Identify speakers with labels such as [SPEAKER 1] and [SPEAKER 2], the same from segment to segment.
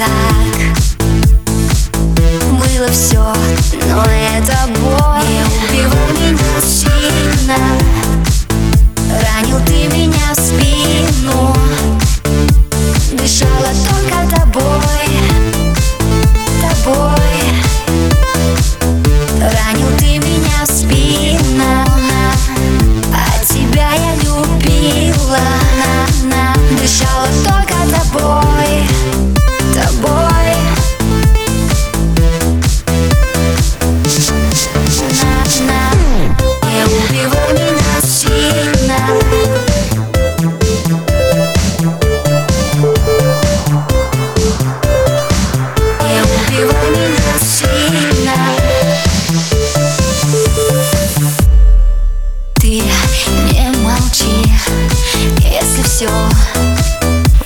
[SPEAKER 1] так. Было все молчи, если все,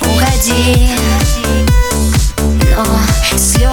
[SPEAKER 1] уходи. Но слезы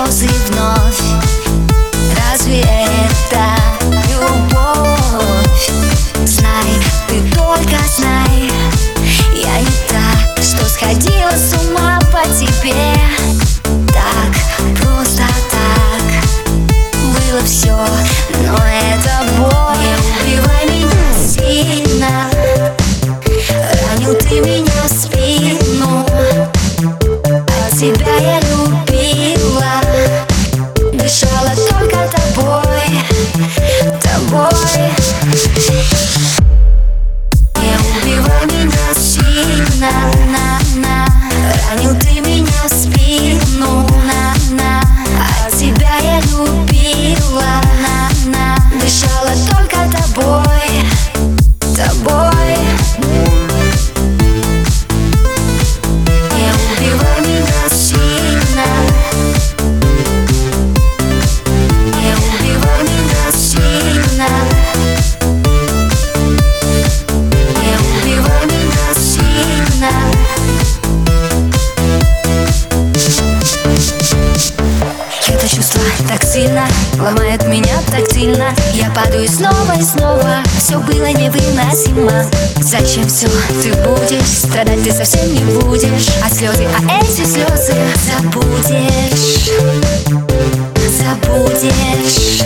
[SPEAKER 1] Ломает меня так сильно. Я падаю снова и снова. Все было невыносимо. Зачем все ты будешь? Страдать ты совсем не будешь. А слезы, а эти слезы Забудешь. Забудешь.